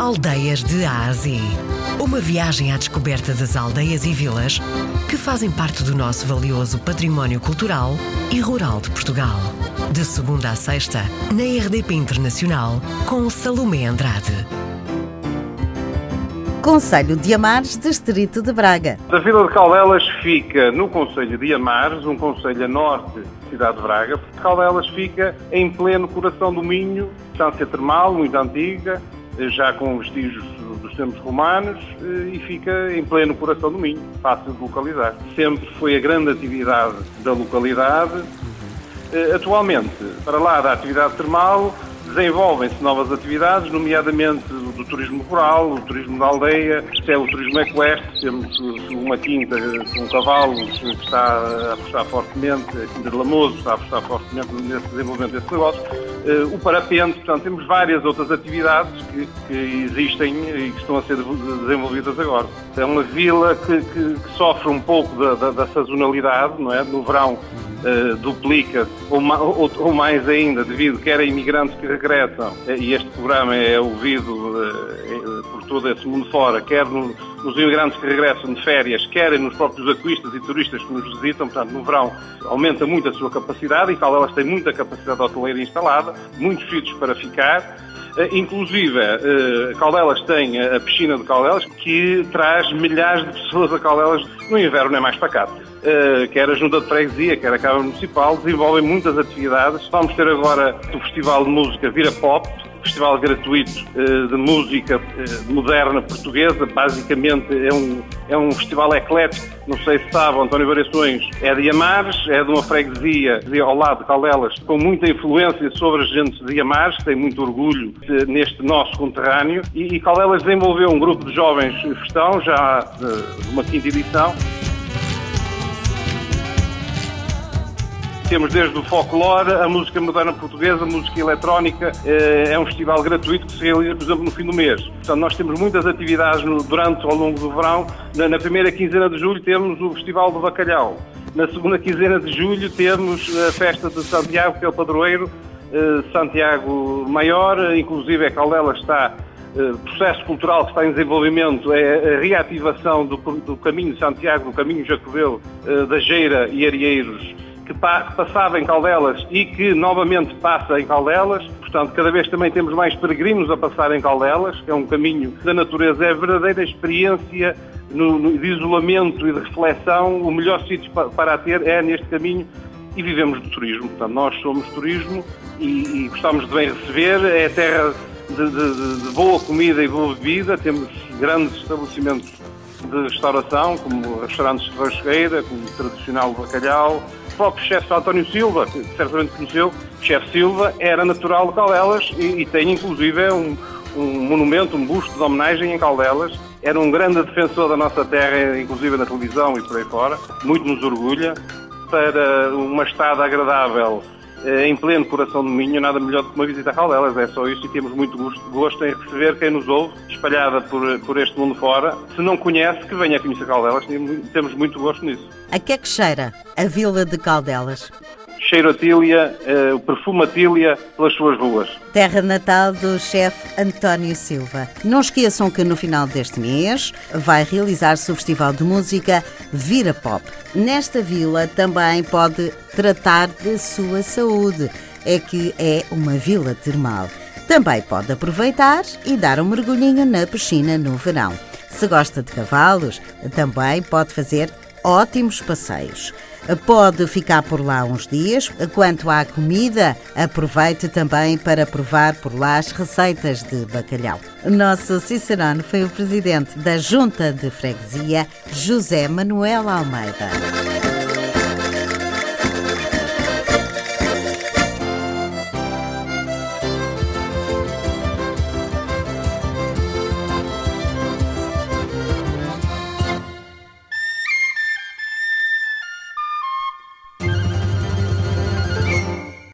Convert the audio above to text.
Aldeias de Ásia. Uma viagem à descoberta das aldeias e vilas que fazem parte do nosso valioso património cultural e rural de Portugal. De segunda a sexta, na RDP Internacional, com Salomé Andrade. Conselho de Amares, Distrito de Braga. A Vila de Caldelas fica no Conselho de Amares, um conselho a norte da cidade de Braga, porque Caldelas fica em pleno coração do Minho, estância termal muito antiga, já com vestígios dos tempos romanos e fica em pleno coração do Minho, fácil de localizar. Sempre foi a grande atividade da localidade. Atualmente, para lá da atividade termal, desenvolvem-se novas atividades, nomeadamente do turismo rural, o turismo da aldeia, é o turismo equestre, temos uma quinta com cavalos que está a apostar fortemente, a Quinta de Lamoso está a apostar fortemente nesse desenvolvimento desse negócio, o parapente, portanto temos várias outras atividades que, que, existem e que estão a ser desenvolvidas agora. É uma vila que, que, que sofre um pouco da, da, da, sazonalidade, não é? No verão uh, duplica, ou, ou, ou, mais ainda, devido quer a imigrantes que regressam, e este programa é ouvido uh, por todo esse mundo fora, quer no, nos imigrantes que regressam de férias, quer nos próprios aquistas e turistas que nos visitam, portanto, no verão aumenta muito a sua capacidade, e tal elas têm muita capacidade hoteleira instalada, muitos sítios para ficar, Inclusive, Caldelas tem a piscina de Caldelas que traz milhares de pessoas a Caldelas no inverno é mais pacato. Quer a Junta de Freguesia, quer a Câmara Municipal, desenvolvem muitas atividades. Vamos ter agora o Festival de Música Vira Pop, festival gratuito de música moderna portuguesa. Basicamente é um, é um festival eclético. Não sei se sabem, António Variações é de Amares, é de uma freguesia ao lado de Caldelas, com muita influência sobre as gentes de Amares, tem muito orgulho neste nosso conterrâneo. E, e Caldelas desenvolveu um grupo de jovens festão, já de uma quinta edição, Temos desde o folclore, a música moderna portuguesa, a música eletrónica. É um festival gratuito que se realiza, por exemplo, no fim do mês. Portanto, nós temos muitas atividades no, durante ao longo do verão. Na, na, primeira quinzena de julho temos o Festival do Bacalhau. Na segunda quinzena de julho temos a festa de Santiago, que é o padroeiro, Santiago Maior. Inclusive, a Caldelas está processo cultural que está em desenvolvimento é a reativação do, do caminho de Santiago, do caminho Jacobeu, da Geira e Arieiros que, passava em Caldelas e que novamente passa em Caldelas. Portanto, cada vez também temos mais peregrinos a passar em Caldelas, é um caminho da natureza, é a verdadeira experiência no, no, de isolamento e de reflexão. O melhor sítio para, para a ter é neste caminho e vivemos do turismo. Portanto, nós somos turismo e, e gostamos de bem receber. É terra de, de, de boa comida e boa bebida. Temos grandes estabelecimentos de restauração, como restaurantes de rasqueira, como o tradicional bacalhau. Próprio chefe António Silva, que certamente conheceu, chefe Silva, era natural de Caldelas e, e tem inclusive um, um monumento, um busto de homenagem em Caldelas. Era um grande defensor da nossa terra, inclusive na televisão e por aí fora. Muito nos orgulha. Para uma estada agradável em pleno coração do Minho, nada melhor do que uma visita a Caldelas. É só isso e temos muito gosto, gosto em receber quem nos ouve, espalhada por, por este mundo fora. Se não conhece, que venha conhecer Caldelas, temos muito gosto nisso. A que é que cheira a Vila de Caldelas? Cheiro a tília, pelas suas ruas. Terra natal do chefe António Silva. Não esqueçam que no final deste mês vai realizar-se o Festival de Música Vira Pop. Nesta vila também pode tratar de sua saúde, é que é uma vila termal. Também pode aproveitar e dar um mergulhinho na piscina no verão. Se gosta de cavalos, também pode fazer ótimos passeios. Pode ficar por lá uns dias. Quanto à comida, aproveite também para provar por lá as receitas de bacalhau. Nosso Cicerone foi o presidente da Junta de Freguesia, José Manuel Almeida.